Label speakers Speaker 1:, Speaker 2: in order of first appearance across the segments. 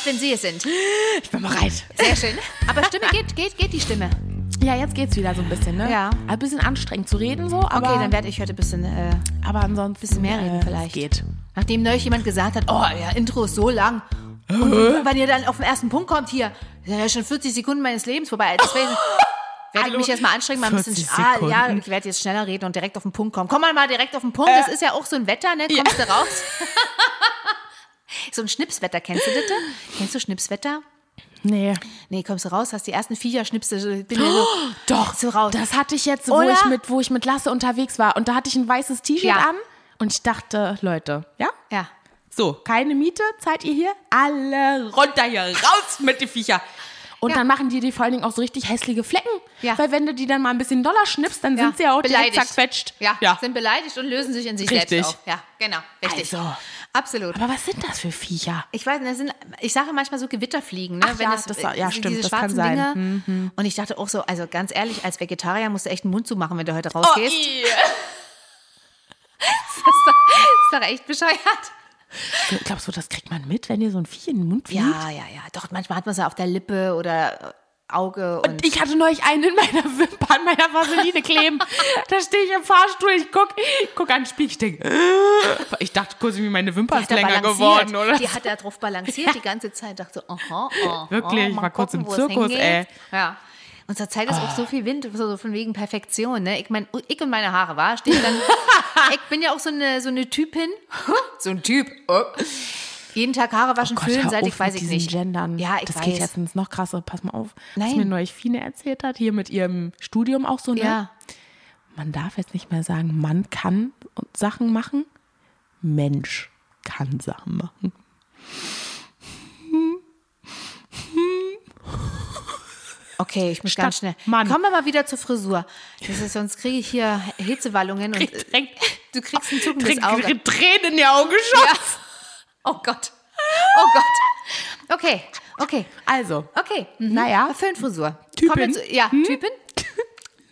Speaker 1: Bereit, wenn Sie es sind.
Speaker 2: Ich bin bereit.
Speaker 1: Sehr schön. Aber Stimme geht, geht, geht die Stimme.
Speaker 2: Ja, jetzt geht's wieder so ein bisschen, ne?
Speaker 1: Ja.
Speaker 2: Ein bisschen anstrengend zu reden so, aber,
Speaker 1: Okay, dann werde ich heute ein bisschen, äh,
Speaker 2: aber ansonsten
Speaker 1: bisschen mehr reden
Speaker 2: äh,
Speaker 1: vielleicht.
Speaker 2: geht.
Speaker 1: nachdem neulich jemand gesagt hat, oh, ja, Intro ist so lang. Und wenn ihr dann auf den ersten Punkt kommt, hier, sind ja schon 40 Sekunden meines Lebens vorbei. Deswegen werde ich mich jetzt mal anstrengen, mal ein bisschen,
Speaker 2: 40
Speaker 1: ah, ja, ich werde jetzt schneller reden und direkt auf den Punkt kommen. Komm mal mal direkt auf den Punkt, das ist ja auch so ein Wetter, ne? Kommst du raus? so ein Schnipswetter, kennst du das? Kennst du Schnipswetter?
Speaker 2: Nee.
Speaker 1: Nee, kommst du raus, hast die ersten Viecher, schnippst du, bin ja so,
Speaker 2: Doch,
Speaker 1: so raus.
Speaker 2: das hatte ich jetzt, wo
Speaker 1: Oder?
Speaker 2: ich, mit, wo ich mit Lasse unterwegs war. Und da hatte ich ein weißes T-Shirt
Speaker 1: Ja.
Speaker 2: an. Und ich dachte, Leute, ja?
Speaker 1: ja.
Speaker 2: So, keine Miete, zahlt ihr hier? Alle runter hier, raus mit den Viecher. Und
Speaker 1: Ja.
Speaker 2: dann machen die die vor allen Dingen auch so richtig hässliche Flecken.
Speaker 1: Ja.
Speaker 2: Weil wenn du die dann mal ein bisschen doller schnippst, dann sind sie ja auch direkt zerquetscht.
Speaker 1: Ja,
Speaker 2: ja.
Speaker 1: sind beleidigt und lösen sich in sich
Speaker 2: Richtig.
Speaker 1: selbst auf. Ja, genau, richtig.
Speaker 2: Also.
Speaker 1: Absolut.
Speaker 2: Aber was sind das für Viecher?
Speaker 1: Ich weiß, das sind, ich sage manchmal so Gewitterfliegen, ne?
Speaker 2: Ach ja, das- ja,
Speaker 1: diese
Speaker 2: stimmt, das kann
Speaker 1: schwarzen
Speaker 2: sein. Mhm.
Speaker 1: Und ich dachte auch so, also ganz ehrlich, als Vegetarier musst du echt den Mund zumachen, wenn du heute rausgehst.
Speaker 2: ih.
Speaker 1: das, ist doch, das ist doch echt bescheuert.
Speaker 2: Glaubst du, das kriegt man mit, wenn dir so ein Vieh in den Mund fliegt?
Speaker 1: Ja, ja, ja. Doch, manchmal hat man es auf der Lippe oder Auge. Und,
Speaker 2: Und ich hatte neulich einen in meiner Wimper, an meiner Vaseline kleben. da stehe ich im Fahrstuhl, ich guck, guck an den Spiegel, ich denke, äh, ich dachte kurz, wie meine Wimper
Speaker 1: die
Speaker 2: ist länger geworden, oder?
Speaker 1: Die hat da drauf balanciert die ganze Zeit. Dachte aha, aha.
Speaker 2: Wirklich, ich
Speaker 1: mal
Speaker 2: war kurz im Zirkus, ey.
Speaker 1: Ja. Und zur Zeit ist auch so viel Wind, so von wegen Perfektion. Ne? Ich meine, ich und meine Haare, war, stehen dann. ich bin ja auch so eine, so eine Typin. so ein Typ. Oh. Jeden Tag Haare waschen,
Speaker 2: Gott,
Speaker 1: föhnen,
Speaker 2: hör
Speaker 1: seit ich weiß ich nicht.
Speaker 2: Gendern.
Speaker 1: Ja, ich
Speaker 2: das
Speaker 1: weiß.
Speaker 2: geht jetzt ins noch krasser. Pass mal auf. Was
Speaker 1: Nein.
Speaker 2: mir neulich Fine erzählt hat, hier mit ihrem Studium auch so, ne?
Speaker 1: Ja.
Speaker 2: Man darf jetzt nicht mehr sagen, man kann Sachen machen. Mensch kann Sachen machen.
Speaker 1: Okay, ich muss
Speaker 2: Statt
Speaker 1: ganz schnell.
Speaker 2: Mann.
Speaker 1: Kommen wir mal wieder zur Frisur. Das ist, sonst kriege ich hier Hitzewallungen und äh,
Speaker 2: Direkt,
Speaker 1: du kriegst ein zuckendes
Speaker 2: direkt
Speaker 1: Auge.
Speaker 2: Tränen in die Augen geschossen.
Speaker 1: Ja. Oh Gott. Oh Gott. Okay, okay.
Speaker 2: Also,
Speaker 1: Okay. Mhm.
Speaker 2: Naja.
Speaker 1: Föhnfrisur. Wir zu, ja, Typin.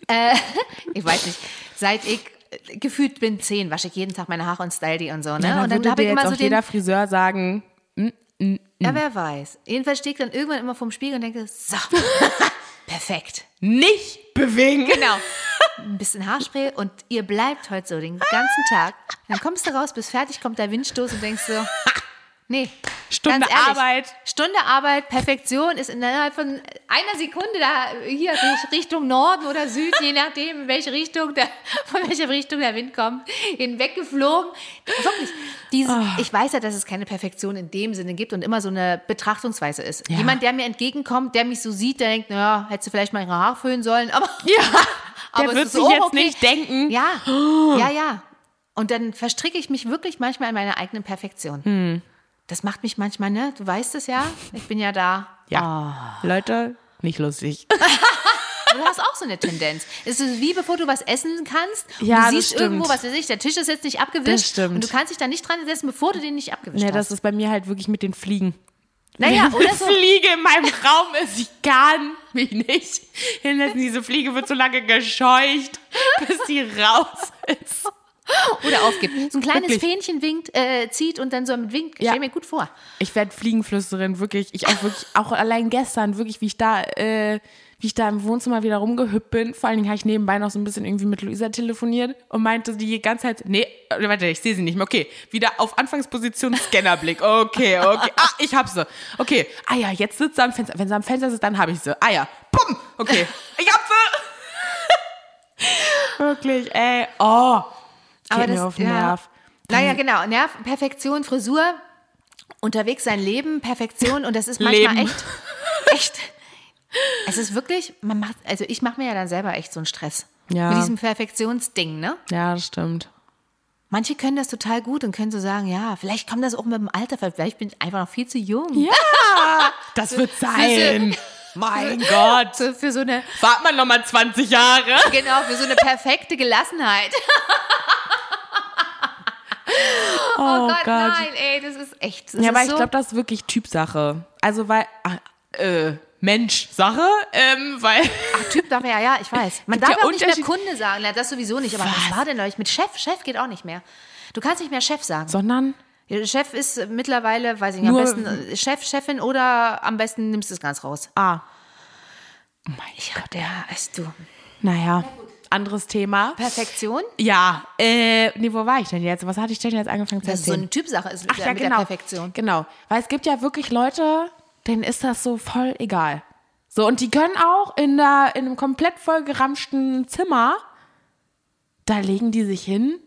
Speaker 1: äh, ich weiß nicht. Seit ich äh, gefühlt bin zehn, wasche ich jeden Tag meine Haare und style die und so. Ne?
Speaker 2: ja,
Speaker 1: und
Speaker 2: dann
Speaker 1: dann
Speaker 2: würde
Speaker 1: habe ich
Speaker 2: jetzt
Speaker 1: immer
Speaker 2: auch
Speaker 1: so den.
Speaker 2: jeder Friseur sagen,
Speaker 1: Ja, wer weiß. Jedenfalls stehe ich dann irgendwann immer vorm Spiegel und denke, so, perfekt.
Speaker 2: nicht bewegen.
Speaker 1: Genau. Ein bisschen Haarspray und ihr bleibt heute so den ganzen Tag. Dann kommst du raus, bis fertig kommt der Windstoß und denkst so, nee.
Speaker 2: Stunde
Speaker 1: ehrlich,
Speaker 2: Arbeit.
Speaker 1: Stunde Arbeit, Perfektion ist innerhalb von einer Sekunde da hier Richt- Richtung Norden oder Süd, je nachdem, in welche Richtung der, von welcher Richtung der Wind kommt, hinweggeflogen. Wirklich. Dieses,
Speaker 2: Ah.
Speaker 1: Ich weiß ja, dass es keine Perfektion in dem Sinne gibt und immer so eine Betrachtungsweise ist.
Speaker 2: Ja.
Speaker 1: Jemand, der mir entgegenkommt, der mich so sieht, der denkt, naja, hättest du vielleicht mal ihre Haare föhnen sollen, aber
Speaker 2: Ja,
Speaker 1: aber
Speaker 2: der
Speaker 1: es
Speaker 2: wird sich jetzt
Speaker 1: okay.
Speaker 2: nicht denken.
Speaker 1: Ja, ja, ja. Und dann verstricke ich mich wirklich manchmal in meine eigenen Perfektion.
Speaker 2: Hm.
Speaker 1: Das macht mich manchmal, ne? Du weißt es ja. Ich bin ja da.
Speaker 2: Ja, Leute, nicht lustig.
Speaker 1: Du hast auch so eine Tendenz. Es ist wie bevor du was essen kannst.
Speaker 2: Ja,
Speaker 1: du siehst irgendwo, was weiß ich, der Tisch ist jetzt nicht abgewischt.
Speaker 2: Das stimmt.
Speaker 1: Und du kannst dich da nicht dran setzen, bevor du den nicht abgewischt
Speaker 2: Ja, das
Speaker 1: hast.
Speaker 2: ist bei mir halt wirklich mit den Fliegen.
Speaker 1: Naja,
Speaker 2: Wenn
Speaker 1: oder so.
Speaker 2: Fliege in meinem Raum ist, ich kann mich nicht hinlassen. Diese Fliege wird so lange gescheucht, bis sie raus ist.
Speaker 1: Oder aufgibt. So ein kleines
Speaker 2: Wirklich.
Speaker 1: Fähnchen winkt, äh, zieht und dann so mit winkt.
Speaker 2: Ja.
Speaker 1: Stell mir gut vor.
Speaker 2: Ich werde Fliegenflüsterin, wirklich. Ich auch wirklich, auch allein gestern, wirklich, wie ich da, äh, wie ich da im Wohnzimmer wieder rumgehüppt bin. Vor allen Dingen habe ich nebenbei noch so ein bisschen irgendwie mit Luisa telefoniert und meinte die ganze Zeit, nee, äh, warte, ich sehe sie nicht mehr. Okay, wieder auf Anfangsposition Scannerblick. Okay, okay. Ah, ich hab sie. Okay. Ah ja, jetzt sitzt sie am Fenster. Wenn sie am Fenster sitzt, dann habe ich sie. Ah ja. Bumm. Okay. Ich hab sie. Wirklich, ey. Oh. Geht mir auf den
Speaker 1: ja.
Speaker 2: Nerv.
Speaker 1: Naja, genau. Nerv, Perfektion, Frisur, unterwegs sein Leben, Perfektion. Und das ist manchmal
Speaker 2: Leben.
Speaker 1: echt, echt. Es ist wirklich, man macht, also ich mache mir ja dann selber echt so einen Stress.
Speaker 2: Ja.
Speaker 1: Mit diesem Perfektionsding, ne?
Speaker 2: Ja, das stimmt.
Speaker 1: Manche können das total gut und können so sagen, ja, vielleicht kommt das auch mit dem Alter, vielleicht bin ich einfach noch viel zu jung.
Speaker 2: Ja, das wird sein. Mein Gott.
Speaker 1: So für so eine,
Speaker 2: Wart mal noch mal 20 Jahre.
Speaker 1: genau, für so eine perfekte Gelassenheit.
Speaker 2: Oh,
Speaker 1: Gott, nein, ey, das ist echt. Das
Speaker 2: Ja,
Speaker 1: ist
Speaker 2: aber ich
Speaker 1: so,
Speaker 2: glaube, das ist wirklich Typsache. Also, weil, ah, äh, Mensch-Sache, ähm, weil,
Speaker 1: Typ darf ja, ja, ich weiß. Man darf
Speaker 2: ja
Speaker 1: auch nicht mehr Kunde sagen, na, das sowieso nicht. Aber was,
Speaker 2: Was?
Speaker 1: war denn neulich mit Chef? Chef geht auch nicht mehr. Du kannst nicht mehr Chef sagen.
Speaker 2: sondern,
Speaker 1: Chef ist mittlerweile, weiß ich nicht, am besten äh, Chef, Chefin oder am besten nimmst du es ganz raus.
Speaker 2: Ah.
Speaker 1: Ich hab der, weißt du.
Speaker 2: Naja, anderes Thema.
Speaker 1: Perfektion?
Speaker 2: Ja, äh, nee, wo war ich denn jetzt? Was hatte ich denn jetzt angefangen zu
Speaker 1: Das ist so
Speaker 2: erzählen?
Speaker 1: eine Typsache ist
Speaker 2: Ach
Speaker 1: mit,
Speaker 2: ja,
Speaker 1: mit
Speaker 2: genau.
Speaker 1: der Perfektion.
Speaker 2: Genau. Weil es gibt ja wirklich Leute, denen ist das so voll egal. So, und die können auch in, der, in einem komplett vollgeramschten Zimmer, da legen die sich hin,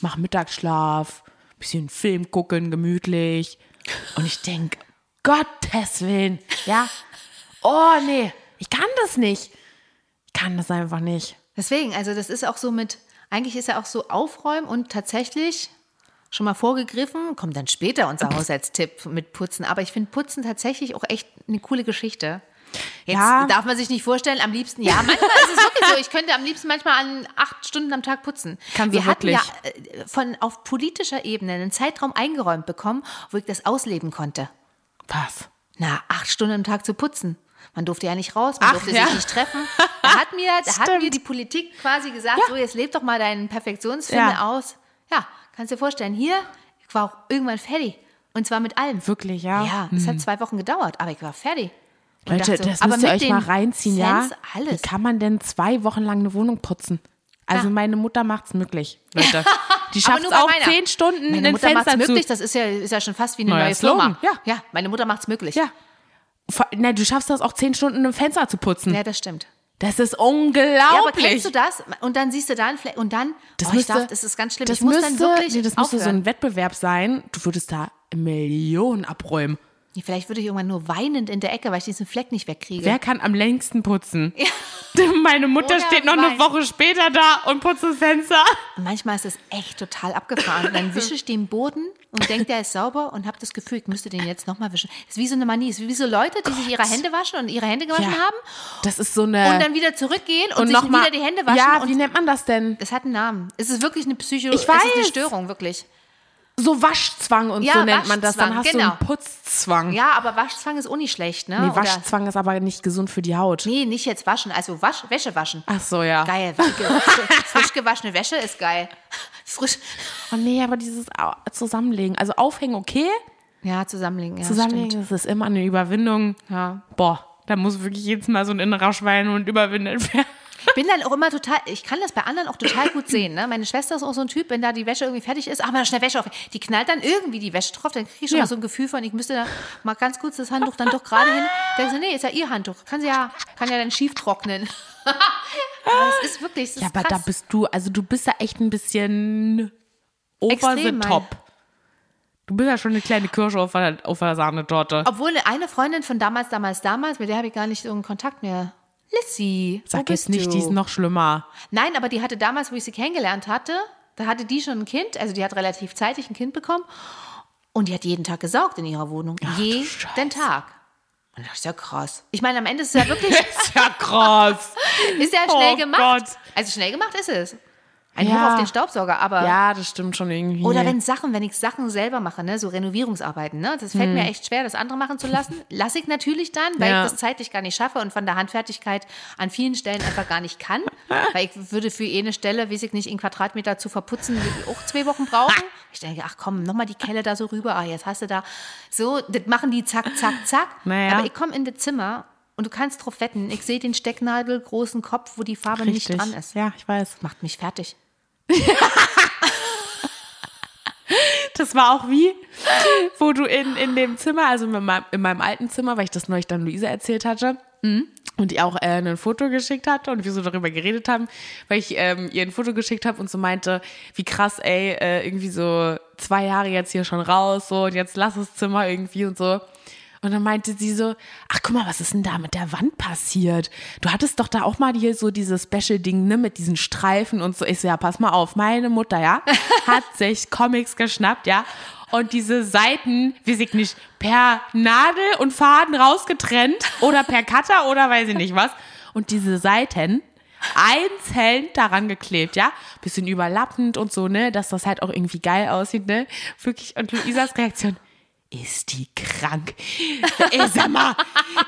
Speaker 2: machen Mittagsschlaf, bisschen Film gucken, gemütlich. Und ich denke, Gottes Willen, ja. Oh, nee, ich kann das nicht. Ich kann das einfach nicht.
Speaker 1: Deswegen, also das ist auch so mit, eigentlich ist ja auch so Aufräumen und tatsächlich schon mal vorgegriffen, kommt dann später unser Haushaltstipp mit Putzen. Aber ich finde Putzen tatsächlich auch echt eine coole Geschichte. Jetzt
Speaker 2: Ja.
Speaker 1: darf man sich nicht vorstellen, am liebsten, ja, manchmal ist es wirklich so, ich könnte am liebsten manchmal an acht Stunden am Tag putzen.
Speaker 2: Kannst
Speaker 1: Wir hatten
Speaker 2: wirklich?
Speaker 1: ja äh, von auf politischer Ebene einen Zeitraum eingeräumt bekommen, wo ich das ausleben konnte.
Speaker 2: Was?
Speaker 1: Na, acht Stunden am Tag zu putzen. Man durfte ja nicht raus, man
Speaker 2: Ach,
Speaker 1: durfte
Speaker 2: ja.
Speaker 1: sich nicht treffen. Da hat mir, da hat mir die Politik quasi gesagt,
Speaker 2: Ja.
Speaker 1: so jetzt leb doch mal deinen Perfektionsfilme
Speaker 2: Ja.
Speaker 1: aus. Ja, kannst dir vorstellen, hier, ich war auch irgendwann fertig. Und zwar mit allem.
Speaker 2: Wirklich, ja?
Speaker 1: Ja, es hat zwei Wochen gedauert, aber ich war fertig. Und
Speaker 2: Leute,
Speaker 1: dachte
Speaker 2: das
Speaker 1: aber
Speaker 2: müsst ihr euch mal reinziehen, ja?
Speaker 1: Sense, Alles.
Speaker 2: Wie kann man denn zwei Wochen lang eine Wohnung putzen? Also
Speaker 1: Ja.
Speaker 2: meine Mutter macht's möglich, Leute. Die schafft es auch
Speaker 1: meiner.
Speaker 2: zehn Stunden
Speaker 1: Meine
Speaker 2: ein
Speaker 1: Mutter macht's
Speaker 2: Fenster
Speaker 1: möglich, das ist ja, ist ja schon fast wie eine
Speaker 2: Neuer
Speaker 1: neue Firma.
Speaker 2: Slogan, ja.
Speaker 1: ja, meine Mutter macht's möglich.
Speaker 2: Ja. Na, du schaffst das auch zehn Stunden ein Fenster zu putzen.
Speaker 1: Ja, das stimmt.
Speaker 2: Das ist
Speaker 1: Ja, aber
Speaker 2: unglaublich.
Speaker 1: kennst du das? Und dann siehst du da einen Fleck und dann,
Speaker 2: das
Speaker 1: oh, ich
Speaker 2: müsste,
Speaker 1: darf, das ist ganz schlimm.
Speaker 2: Das
Speaker 1: ich muss
Speaker 2: müsste,
Speaker 1: dann wirklich
Speaker 2: nee, das müsste so ein Wettbewerb sein. Du würdest da Millionen abräumen.
Speaker 1: Vielleicht würde ich irgendwann nur weinend in der Ecke, weil ich diesen Fleck nicht wegkriege.
Speaker 2: Wer kann am längsten putzen? Meine Mutter
Speaker 1: Oder
Speaker 2: steht noch eine
Speaker 1: weinen.
Speaker 2: Woche später da und putzt das Fenster.
Speaker 1: Und manchmal ist es echt total abgefahren. Und dann wische ich den Boden und denke, der ist sauber und habe das Gefühl, ich müsste den jetzt nochmal wischen. Das ist wie so eine Manie. Es ist wie so Leute, die sich ihre Hände waschen und ihre Hände gewaschen haben
Speaker 2: Das ist so eine.
Speaker 1: und dann wieder zurückgehen und, sich
Speaker 2: noch mal-
Speaker 1: wieder die Hände waschen.
Speaker 2: Ja,
Speaker 1: und
Speaker 2: wie nennt man das denn?
Speaker 1: es hat einen Namen. Es ist wirklich eine Psycho.
Speaker 2: Ich
Speaker 1: Es ist eine
Speaker 2: weiß.
Speaker 1: Störung, wirklich.
Speaker 2: So Waschzwang und
Speaker 1: Ja,
Speaker 2: so nennt man das. Dann hast
Speaker 1: genau.
Speaker 2: du einen Putzzwang.
Speaker 1: Ja, aber Waschzwang ist auch nicht schlecht, ne?
Speaker 2: Nee,
Speaker 1: Oder-
Speaker 2: Waschzwang ist aber nicht gesund für die Haut.
Speaker 1: Nee, nicht jetzt waschen, also Wasch, Wäsche waschen.
Speaker 2: Ach so, ja.
Speaker 1: Geil, frisch, frisch gewaschene Wäsche ist geil. Frisch.
Speaker 2: Oh nee, aber dieses Zusammenlegen. Also aufhängen, okay.
Speaker 1: Ja, zusammenlegen. Ja,
Speaker 2: Zusammenlegen,
Speaker 1: stimmt.
Speaker 2: das ist immer eine Überwindung.
Speaker 1: Ja.
Speaker 2: Boah, da muss wirklich jedes Mal so ein innerer Schweinehund überwindet werden.
Speaker 1: Ich bin dann auch immer total, ich kann das bei anderen auch total gut sehen. Ne? Meine Schwester ist auch so ein Typ, wenn da die Wäsche irgendwie fertig ist, ach mal schnell Wäsche auf. Die knallt dann irgendwie die Wäsche drauf, dann kriege ich schon
Speaker 2: Ja.
Speaker 1: mal so ein Gefühl von, ich müsste da mal ganz kurz das Handtuch dann doch gerade hin. Da ich so, nee, ist ja ihr Handtuch. Kann sie ja, kann ja dann schief trocknen. aber es ist wirklich, es ist
Speaker 2: Ja, aber
Speaker 1: krass.
Speaker 2: da bist du, also du bist ja echt ein bisschen over
Speaker 1: Extrem,
Speaker 2: the
Speaker 1: mein-
Speaker 2: top. Du bist ja schon eine kleine Kirsche auf der, auf der Sahnetorte.
Speaker 1: Obwohl eine Freundin von damals, damals, damals, mit der habe ich gar nicht so einen Kontakt mehr. Lissy,
Speaker 2: Sag jetzt nicht,
Speaker 1: du?
Speaker 2: die ist noch schlimmer.
Speaker 1: Nein, aber die hatte damals, wo ich sie kennengelernt hatte, da hatte die schon ein Kind, also die hat relativ zeitig ein Kind bekommen und die hat jeden Tag gesaugt in ihrer Wohnung. jeden
Speaker 2: Scheiße.
Speaker 1: Tag. Und das ist ja krass. Ich meine, am Ende ist es ja wirklich,
Speaker 2: Ist ja krass.
Speaker 1: ist ja schnell
Speaker 2: Oh
Speaker 1: gemacht.
Speaker 2: Gott.
Speaker 1: Also schnell gemacht ist es. Ein
Speaker 2: Ja.
Speaker 1: Hoch auf den Staubsauger, aber
Speaker 2: Ja, das stimmt schon irgendwie.
Speaker 1: oder wenn Sachen, wenn ich Sachen selber mache, ne, so Renovierungsarbeiten, ne, das fällt
Speaker 2: Hm.
Speaker 1: mir echt schwer, das andere machen zu lassen. Lasse ich natürlich dann, weil
Speaker 2: Ja.
Speaker 1: ich das zeitlich gar nicht schaffe und von der Handfertigkeit an vielen Stellen einfach gar nicht kann. weil ich würde für eine Stelle, weiß ich nicht, in Quadratmeter zu verputzen, auch zwei Wochen brauchen. Ich denke, ach komm, nochmal die Kelle da so rüber, ah, jetzt hast du da. So, das machen die zack, zack, zack.
Speaker 2: Naja.
Speaker 1: Aber ich komme in das Zimmer und du kannst drauf wetten, ich sehe den stecknadelgroßen Kopf, wo die Farbe
Speaker 2: Richtig.
Speaker 1: nicht dran ist.
Speaker 2: Ja, ich weiß.
Speaker 1: Macht mich fertig.
Speaker 2: Das war auch wie, wo du in, in dem Zimmer, also in meinem, in meinem alten Zimmer, weil ich das neulich dann Luisa erzählt hatte. Und die auch äh, ein Foto geschickt hatte und wir so darüber geredet haben, weil ich ähm, ihr ein Foto geschickt habe und so meinte, wie krass, ey, äh, irgendwie so zwei Jahre jetzt hier schon raus, so und jetzt lass das Zimmer irgendwie und so. Und dann meinte sie so, ach guck mal, was ist denn da mit der Wand passiert? Du hattest doch da auch mal hier so dieses Special-Ding, ne, mit diesen Streifen und so. Ich so, ja, pass mal auf, meine Mutter, ja, hat sich Comics geschnappt, ja, und diese Seiten, weiß ich nicht, per Nadel und Faden rausgetrennt oder per Cutter oder weiß ich nicht was. Und diese Seiten einzeln daran geklebt, ja, bisschen überlappend und so, ne, dass das halt auch irgendwie geil aussieht, ne, wirklich. Und Luisas Reaktion, ist die krank? Ey, sag mal,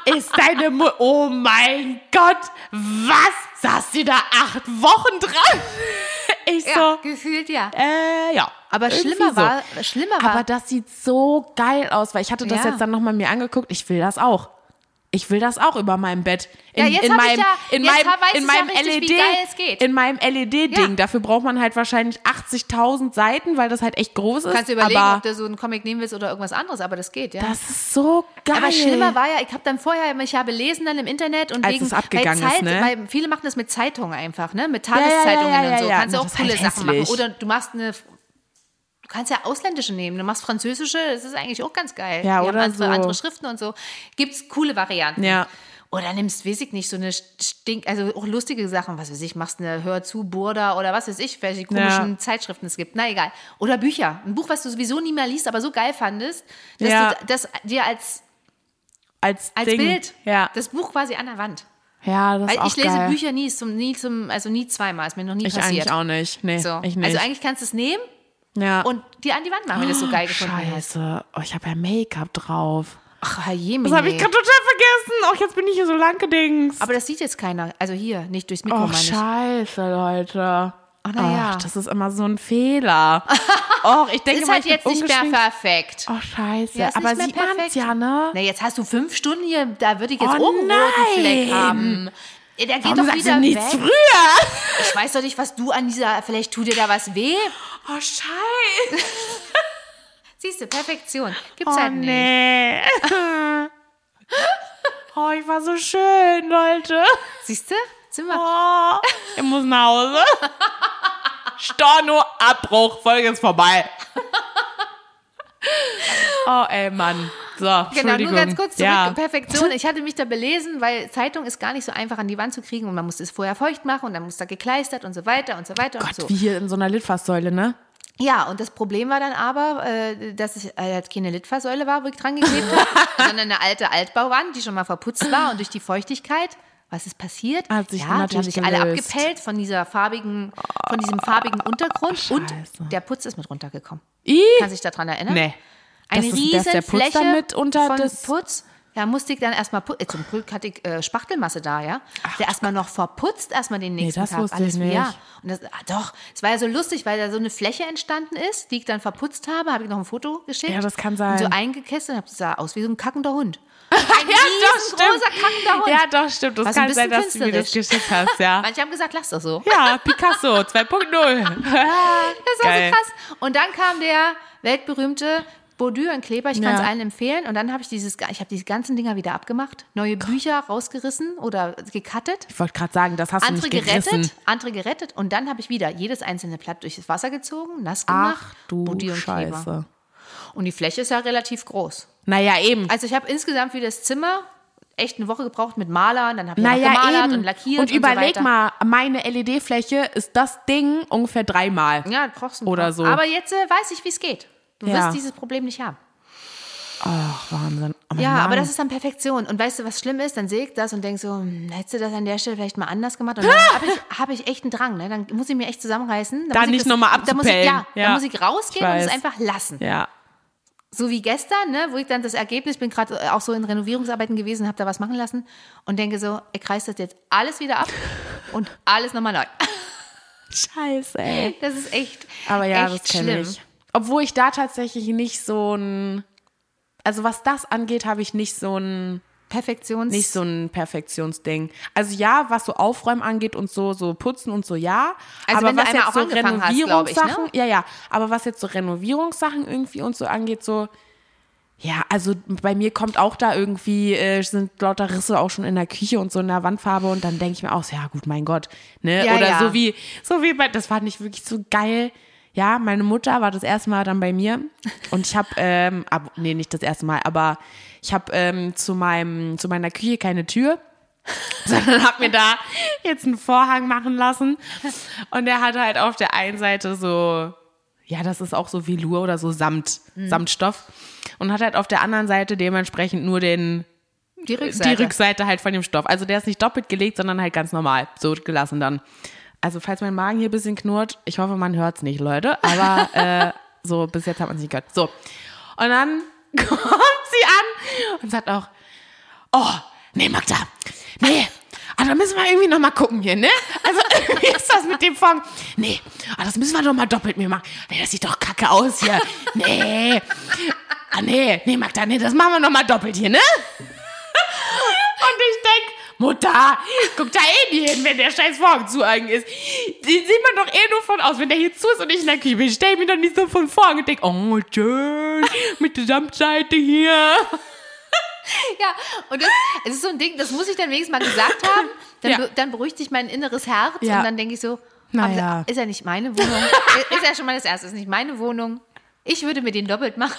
Speaker 2: ist deine Mu Oh mein Gott, was? Saß die da acht Wochen dran? Ich
Speaker 1: Ja,
Speaker 2: so,
Speaker 1: gefühlt ja.
Speaker 2: äh, ja.
Speaker 1: Aber schlimmer
Speaker 2: so.
Speaker 1: war, schlimmer war,
Speaker 2: Aber das sieht so geil aus, weil ich hatte das
Speaker 1: Ja.
Speaker 2: jetzt dann nochmal mir angeguckt. Ich will das auch. Ich will das auch über meinem Bett. In,
Speaker 1: Ja, jetzt
Speaker 2: in meinem,
Speaker 1: ja-
Speaker 2: in meinem, in
Speaker 1: ich ja
Speaker 2: meinem
Speaker 1: richtig,
Speaker 2: LED,
Speaker 1: wie geil es geht.
Speaker 2: in meinem LED-Ding. Dafür braucht man halt wahrscheinlich 80.000 Seiten, weil das halt echt groß ist.
Speaker 1: kannst du überlegen,
Speaker 2: aber
Speaker 1: ob du so einen Comic nehmen willst oder irgendwas anderes, aber das geht, ja.
Speaker 2: das ist so geil.
Speaker 1: Aber schlimmer war ja, ich habe dann vorher, ich habe lesen dann im Internet und
Speaker 2: Als
Speaker 1: wegen
Speaker 2: es abgegangen
Speaker 1: weil
Speaker 2: ist,
Speaker 1: Zeit,
Speaker 2: ne?
Speaker 1: weil viele machen das mit Zeitungen einfach, ne? Mit Tageszeitungen und so.
Speaker 2: ja.
Speaker 1: Kannst du auch
Speaker 2: ist
Speaker 1: coole
Speaker 2: halt
Speaker 1: Sachen machen. Oder du machst eine kannst ja ausländische nehmen. Du machst französische, das ist eigentlich auch ganz geil.
Speaker 2: Ja,
Speaker 1: Die
Speaker 2: oder
Speaker 1: andere,
Speaker 2: so.
Speaker 1: andere Schriften und so. Gibt's coole Varianten.
Speaker 2: Ja.
Speaker 1: Oder nimmst, weiß ich nicht, so eine Stink, also auch lustige Sachen, was weiß ich, machst eine Hör zu, Burda oder was weiß ich, welche komischen
Speaker 2: Ja.
Speaker 1: Zeitschriften es gibt. Na egal. Oder Bücher. Ein Buch, was du sowieso nie mehr liest, aber so geil fandest, dass
Speaker 2: Ja.
Speaker 1: du das dir als,
Speaker 2: als,
Speaker 1: als
Speaker 2: Ding.
Speaker 1: Bild,
Speaker 2: Ja,
Speaker 1: das Buch quasi an der Wand.
Speaker 2: ja das ist
Speaker 1: Weil
Speaker 2: auch
Speaker 1: ich lese
Speaker 2: geil.
Speaker 1: Bücher nie zum, nie zum, also nie zweimal, ist mir noch nie
Speaker 2: Ich
Speaker 1: passiert.
Speaker 2: eigentlich auch nicht. Nee,
Speaker 1: So.
Speaker 2: ich nicht.
Speaker 1: Also eigentlich kannst du es nehmen
Speaker 2: ja.
Speaker 1: und dir an die Wand machen, wenn du es so geil gefunden hast.
Speaker 2: Scheiße. Oh, ich habe ja Make-up drauf.
Speaker 1: Ach, Herrje,
Speaker 2: Das habe ich gerade total vergessen. Auch jetzt bin ich hier so lang gedingst.
Speaker 1: Aber das sieht jetzt keiner. Also hier, nicht durchs Mikro,
Speaker 2: Oh,
Speaker 1: meine ich.
Speaker 2: scheiße, Leute.
Speaker 1: Ach, na ja.
Speaker 2: Ach, das ist immer so ein Fehler. Och, ich denke
Speaker 1: Ist
Speaker 2: mal,
Speaker 1: halt jetzt nicht mehr perfekt.
Speaker 2: Oh, scheiße.
Speaker 1: Ja,
Speaker 2: Aber man
Speaker 1: perfekt.
Speaker 2: es ja, ne?
Speaker 1: Na, jetzt hast du fünf Stunden hier, da würde ich jetzt
Speaker 2: Oh,
Speaker 1: auch einen roten Fleck
Speaker 2: nein.
Speaker 1: haben. Ja, Der geht
Speaker 2: Warum
Speaker 1: doch wieder
Speaker 2: nichts
Speaker 1: weg.
Speaker 2: früher?
Speaker 1: Ich weiß doch nicht, was du an dieser, vielleicht tut dir da was weh.
Speaker 2: Oh, scheiße.
Speaker 1: Siehst du, Perfektion. Gibt's
Speaker 2: Oh,
Speaker 1: halt nicht.
Speaker 2: nee. Oh, ich war so schön, Leute.
Speaker 1: Siehst du? Sind wir.
Speaker 2: Oh, ich muss nach Hause. Storno, Abbruch, Folge ist vorbei. Oh, ey, Mann. So,
Speaker 1: Genau, nur ganz kurz zurück.
Speaker 2: Ja.
Speaker 1: Perfektion. Ich hatte mich da belesen, weil Zeitung ist gar nicht so einfach an die Wand zu kriegen und man muss es vorher feucht machen und dann muss da gekleistert und so weiter und so weiter und so.
Speaker 2: Wie hier in so einer Litfaßsäule, ne?
Speaker 1: Ja, und das Problem war dann aber, äh, dass es äh, keine Litfaßsäule war, wo ich dran geklebt habe, sondern eine alte Altbauwand, die schon mal verputzt war und durch die Feuchtigkeit, was ist passiert?
Speaker 2: Hat sich
Speaker 1: ja, die haben sich alle abgepellt von dieser farbigen, von diesem farbigen Untergrund und
Speaker 2: Scheiße.
Speaker 1: der Putz ist mit runtergekommen.
Speaker 2: Ih,
Speaker 1: Kannst du dich daran erinnern?
Speaker 2: nee.
Speaker 1: Eine
Speaker 2: Das ist- dass
Speaker 1: riesen
Speaker 2: der Putz
Speaker 1: Fläche
Speaker 2: damit unter
Speaker 1: von
Speaker 2: das-
Speaker 1: Putz. Da musste ich dann erstmal, pu- äh, zum Glück hatte ich äh, Spachtelmasse da, ja. der erstmal noch verputzt, erstmal den nächsten
Speaker 2: das
Speaker 1: Tag.
Speaker 2: wusste
Speaker 1: alles
Speaker 2: ich nicht.
Speaker 1: Ja. Und das, ah, doch, es war ja so lustig, weil da so eine Fläche entstanden ist, die ich dann verputzt habe, habe ich noch ein Foto geschickt.
Speaker 2: Ja, das kann
Speaker 1: Und
Speaker 2: sein.
Speaker 1: so eingekästelt und das sah aus wie so ein kackender Hund. Ein
Speaker 2: Ja, doch,
Speaker 1: riesengroßer kackender Hund.
Speaker 2: Ja, doch, stimmt. Das
Speaker 1: Was ein
Speaker 2: kann sein,
Speaker 1: bisschen
Speaker 2: dass du mir das geschickt hast, ja.
Speaker 1: Manche haben gesagt, lass das so.
Speaker 2: Ja, Picasso 2.0.
Speaker 1: Das war
Speaker 2: Geil.
Speaker 1: so krass. Und dann kam der weltberühmte Bordürenkleber. Ich kann es
Speaker 2: Ja.
Speaker 1: allen empfehlen. Und dann habe ich dieses, ich habe diese ganzen Dinger wieder abgemacht, neue Bücher rausgerissen oder gecuttet.
Speaker 2: Ich wollte gerade sagen, das hast
Speaker 1: Andere
Speaker 2: du nicht gerissen.
Speaker 1: gerettet, andere gerettet und dann habe ich wieder jedes einzelne Blatt durchs Wasser gezogen, nass gemacht,
Speaker 2: Ach du
Speaker 1: Bordürenkleber.
Speaker 2: Scheiße.
Speaker 1: Und die Fläche ist ja relativ groß.
Speaker 2: Naja, eben.
Speaker 1: Also ich habe insgesamt für das Zimmer echt eine Woche gebraucht mit Malern, dann habe ich
Speaker 2: Naja,
Speaker 1: noch gemalert
Speaker 2: eben.
Speaker 1: und lackiert
Speaker 2: und
Speaker 1: und,
Speaker 2: überleg
Speaker 1: so
Speaker 2: mal, meine LED-Fläche ist das Ding ungefähr dreimal.
Speaker 1: Ja, du brauchst ein
Speaker 2: Oder so.
Speaker 1: Aber jetzt äh, weiß ich, wie es geht. Du
Speaker 2: Ja.
Speaker 1: wirst dieses Problem nicht haben.
Speaker 2: Ach, Wahnsinn. Oh,
Speaker 1: Ja, aber
Speaker 2: Magen.
Speaker 1: das ist dann Perfektion. Und weißt du, was schlimm ist? Dann sehe ich das und denke so, hm, hättest du das an der Stelle vielleicht mal anders gemacht? Und dann habe ich, hab ich echt einen Drang. Ne? Dann muss ich mir echt zusammenreißen.
Speaker 2: Da
Speaker 1: muss ich
Speaker 2: nicht
Speaker 1: das-
Speaker 2: noch mal
Speaker 1: da muss ich,
Speaker 2: abzupellen.
Speaker 1: Ja,
Speaker 2: Ja.
Speaker 1: da muss ich rausgehen
Speaker 2: Ich
Speaker 1: und es einfach lassen.
Speaker 2: Ja.
Speaker 1: So wie gestern, ne, wo ich dann das Ergebnis, bin gerade auch so in Renovierungsarbeiten gewesen, habe da was machen lassen und denke so, ich reiß das jetzt alles wieder ab und alles nochmal neu.
Speaker 2: Scheiße, ey.
Speaker 1: Das ist echt,
Speaker 2: Aber ja,
Speaker 1: echt
Speaker 2: das
Speaker 1: schlimm.
Speaker 2: ich. Obwohl ich da tatsächlich nicht so ein. Also was das angeht, habe ich nicht so ein
Speaker 1: Perfektions...
Speaker 2: nicht so ein Perfektionsding. Also ja, was so Aufräumen angeht und so, so putzen und so, ja.
Speaker 1: Also
Speaker 2: aber
Speaker 1: wenn du
Speaker 2: was
Speaker 1: einmal
Speaker 2: jetzt
Speaker 1: auch
Speaker 2: so
Speaker 1: angefangen hast, ich, ne?
Speaker 2: Renovierungssachen, ja, ja. Aber was jetzt so Renovierungssachen irgendwie und so angeht, so, ja, also bei mir kommt auch da irgendwie, äh, sind lauter Risse auch schon in der Küche und so in der Wandfarbe und dann denke ich mir auch, so, ja gut, mein Gott, ne?
Speaker 1: Ja,
Speaker 2: Oder
Speaker 1: ja.
Speaker 2: so wie, so wie bei, das fand ich wirklich so geil. Ja, meine Mutter war das erste Mal dann bei mir und ich habe, ähm, ab, nee, nicht das erste Mal, aber ich habe ähm, zu meinem, zu meiner Küche keine Tür, sondern habe mir da jetzt einen Vorhang machen lassen und der hatte halt auf der einen Seite so, ja, das ist auch so Velour oder so Samt,
Speaker 1: Mhm.
Speaker 2: Samtstoff und hat halt auf der anderen Seite dementsprechend nur den
Speaker 1: die Rückseite.
Speaker 2: die Rückseite halt von dem Stoff. Also der ist nicht doppelt gelegt, sondern halt ganz normal, so gelassen dann. Also falls mein Magen hier ein bisschen knurrt, ich hoffe, man hört es nicht, Leute, aber äh, so bis jetzt hat man es nicht gehört. So, und dann kommt sie an und sagt auch, oh, nee, Magda, nee, Ah, da müssen wir irgendwie noch mal gucken hier, ne? Also, wie ist das mit dem Fond? Nee, ah, das müssen wir doch mal doppelt mir machen. Nee, das sieht doch kacke aus hier. Nee. Ah, nee, nee, Magda, nee, das machen wir noch mal doppelt hier, ne? Mutter, guck da eh nie hin, wenn der scheiß Vorhang zu eigen ist. Den sieht man doch eh nur von aus, wenn der hier zu ist und ich in der Küche bin. Ich stell mich doch nicht so von Vorhang und denk, oh, schön, mit der Samtseite hier.
Speaker 1: Ja, und das, es ist so ein Ding, das muss ich dann wenigstens mal gesagt haben. Dann,
Speaker 2: Ja.
Speaker 1: dann beruhigt sich mein inneres Herz
Speaker 2: Ja.
Speaker 1: und dann denke ich so,
Speaker 2: Naja.
Speaker 1: ist ja nicht meine Wohnung. ist ja schon mal das Erste, ist nicht meine Wohnung. Ich würde mir den doppelt machen.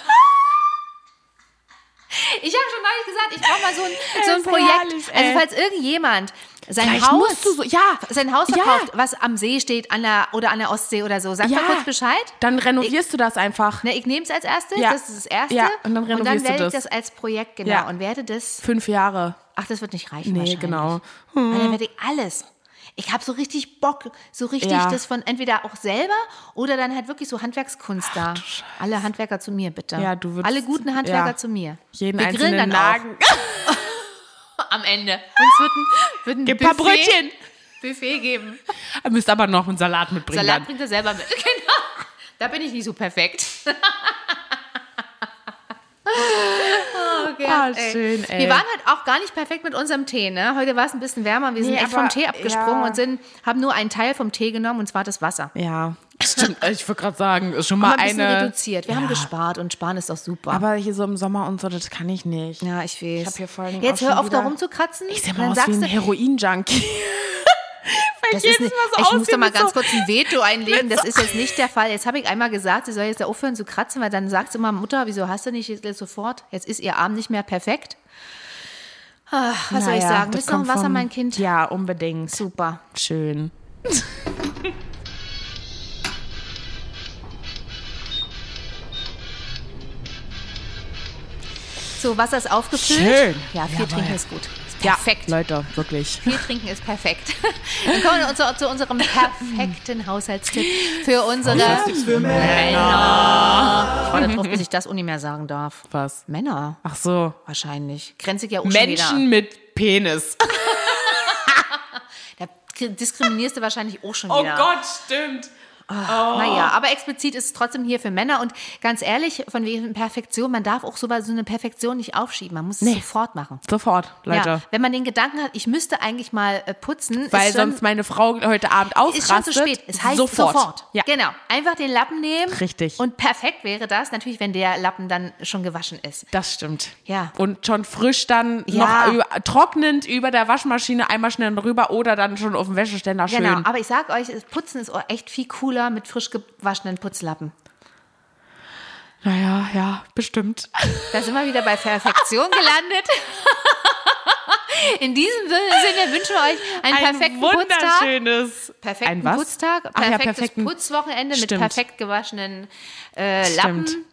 Speaker 1: Ich habe schon neulich gesagt, ich brauche mal so ein, so ein Projekt.
Speaker 2: herrlich,
Speaker 1: also falls irgendjemand sein
Speaker 2: Vielleicht
Speaker 1: Haus,
Speaker 2: so- ja.
Speaker 1: sein Haus
Speaker 2: Ja.
Speaker 1: verkauft, was am See steht, an der oder an der Ostsee oder so, sag
Speaker 2: Ja.
Speaker 1: mal kurz Bescheid.
Speaker 2: Dann renovierst du das einfach.
Speaker 1: Ne, ich nehme es als erstes,
Speaker 2: Ja.
Speaker 1: das ist das Erste.
Speaker 2: Ja, und dann renovierst du
Speaker 1: werde ich
Speaker 2: das.
Speaker 1: das als Projekt, genau,
Speaker 2: Ja.
Speaker 1: und werde das
Speaker 2: Fünf Jahre.
Speaker 1: Ach, das wird nicht reichen
Speaker 2: Nee, genau.
Speaker 1: Weil dann werde ich alles. Ich habe so richtig Bock, so richtig
Speaker 2: Ja.
Speaker 1: das von entweder auch selber oder dann halt wirklich so Handwerkskunst da. Alle Handwerker zu mir, bitte.
Speaker 2: Ja, du würdest-
Speaker 1: Alle guten Handwerker
Speaker 2: ja.
Speaker 1: zu mir.
Speaker 2: Jeden
Speaker 1: Wir grillen
Speaker 2: einzelnen
Speaker 1: dann
Speaker 2: Nagen.
Speaker 1: am Ende. Uns wird ein, wird ein
Speaker 2: Gib ein paar
Speaker 1: Buffet,
Speaker 2: Brötchen.
Speaker 1: Buffet geben.
Speaker 2: Ihr müsst aber noch einen Salat mitbringen.
Speaker 1: Salat
Speaker 2: dann.
Speaker 1: bringt er selber mit. Genau. Da bin ich nicht so perfekt. oh, Gerd,
Speaker 2: Ah,
Speaker 1: ey.
Speaker 2: schön, ey.
Speaker 1: Wir waren halt auch gar nicht perfekt mit unserem Tee, ne? Heute war es ein bisschen wärmer. Wir sind
Speaker 2: Nee,
Speaker 1: echt vom
Speaker 2: aber-
Speaker 1: Tee abgesprungen
Speaker 2: ja.
Speaker 1: und sind, haben nur einen Teil vom Tee genommen und zwar das Wasser.
Speaker 2: Ja, stimmt. Ich wollte gerade sagen, ist schon mal
Speaker 1: wir ein bisschen
Speaker 2: eine.
Speaker 1: reduziert. Wir haben gespart und sparen ist doch super.
Speaker 2: Aber hier so im Sommer und so, das kann ich nicht.
Speaker 1: ja, ich weiß.
Speaker 2: Ich hab hier vor allen Dingen
Speaker 1: Jetzt
Speaker 2: auch
Speaker 1: hör auf, da rumzukratzen.
Speaker 2: Ich sehe mal aus wie ein Heroin-Junkie.
Speaker 1: Das ist nicht, ich muss da mal ganz kurz ein Veto einlegen. Das
Speaker 2: so-
Speaker 1: ist jetzt nicht der Fall. Jetzt habe ich einmal gesagt, sie soll jetzt aufhören zu kratzen, weil dann sagt sie immer, Mutter, wieso hast du nicht jetzt sofort? Jetzt ist ihr Arm nicht mehr perfekt. Ach, was soll ich
Speaker 2: Naja,
Speaker 1: sagen? Willst du noch Wasser,
Speaker 2: vom-
Speaker 1: mein Kind?
Speaker 2: Ja, unbedingt.
Speaker 1: Super.
Speaker 2: Schön.
Speaker 1: So, Wasser ist aufgefüllt.
Speaker 2: Schön.
Speaker 1: Ja, viel
Speaker 2: Jawohl.
Speaker 1: trinken ist gut. Perfekt.
Speaker 2: Leute, wirklich.
Speaker 1: Viel trinken ist perfekt. Dann kommen wir zu, zu unserem perfekten Haushaltstipp für unsere
Speaker 2: für
Speaker 1: Männer. Oh, da drauf, bis ich das nicht mehr sagen darf.
Speaker 2: Was?
Speaker 1: Männer,
Speaker 2: Ach so.
Speaker 1: wahrscheinlich. Grenze ich ja auch schon wieder.
Speaker 2: Menschen mit Penis.
Speaker 1: Da diskriminierst du wahrscheinlich auch schon
Speaker 2: Oh
Speaker 1: wieder.
Speaker 2: Gott, stimmt.
Speaker 1: Naja, aber explizit ist es trotzdem hier für Männer. Und ganz ehrlich, von wegen Perfektion, man darf auch so, so eine Perfektion nicht aufschieben. Man muss es sofort machen.
Speaker 2: Sofort, Leute.
Speaker 1: Ja, wenn man den Gedanken hat, ich müsste eigentlich mal äh, putzen,
Speaker 2: Weil
Speaker 1: schon,
Speaker 2: sonst meine Frau heute Abend
Speaker 1: ist schon
Speaker 2: ausrastet.
Speaker 1: zu spät. Es heißt sofort.
Speaker 2: Ja.
Speaker 1: Genau. Einfach den Lappen nehmen.
Speaker 2: Richtig.
Speaker 1: Und perfekt wäre das natürlich, wenn der Lappen dann schon gewaschen ist.
Speaker 2: Das stimmt.
Speaker 1: Ja.
Speaker 2: Und schon frisch dann
Speaker 1: Ja.
Speaker 2: noch über, trocknend über der Waschmaschine einmal schnell drüber oder dann schon auf dem Wäscheständer schön.
Speaker 1: Genau. Aber ich sag euch, Putzen ist auch echt viel cooler mit frisch gewaschenen Putzlappen.
Speaker 2: Naja, ja, bestimmt.
Speaker 1: Da sind wir wieder bei Perfektion gelandet. In diesem Sinne wünschen wir euch einen perfekten Putztag.
Speaker 2: wunderschönes.
Speaker 1: Perfekten
Speaker 2: Ein was?
Speaker 1: Putztag,
Speaker 2: Ach ja,
Speaker 1: perfektes
Speaker 2: perfekten-
Speaker 1: Putzwochenende mit
Speaker 2: Stimmt.
Speaker 1: perfekt gewaschenen äh, Lappen.
Speaker 2: Stimmt.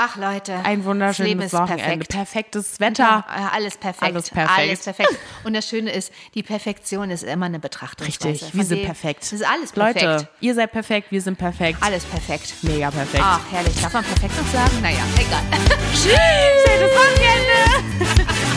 Speaker 1: Ach Leute,
Speaker 2: ein wunderschönes Wochenende,
Speaker 1: perfekt.
Speaker 2: perfektes Wetter,
Speaker 1: ja, alles perfekt,
Speaker 2: alles perfekt,
Speaker 1: alles perfekt. Und das Schöne ist, die Perfektion ist immer eine Betrachtungsweise.
Speaker 2: Richtig, wir sind perfekt.
Speaker 1: Das ist alles perfekt.
Speaker 2: Leute, ihr seid perfekt, wir sind perfekt.
Speaker 1: Alles perfekt.
Speaker 2: Mega perfekt.
Speaker 1: Ach herrlich, darf man perfekt noch sagen? Naja, egal. Tschüss. Schönes Wochenende.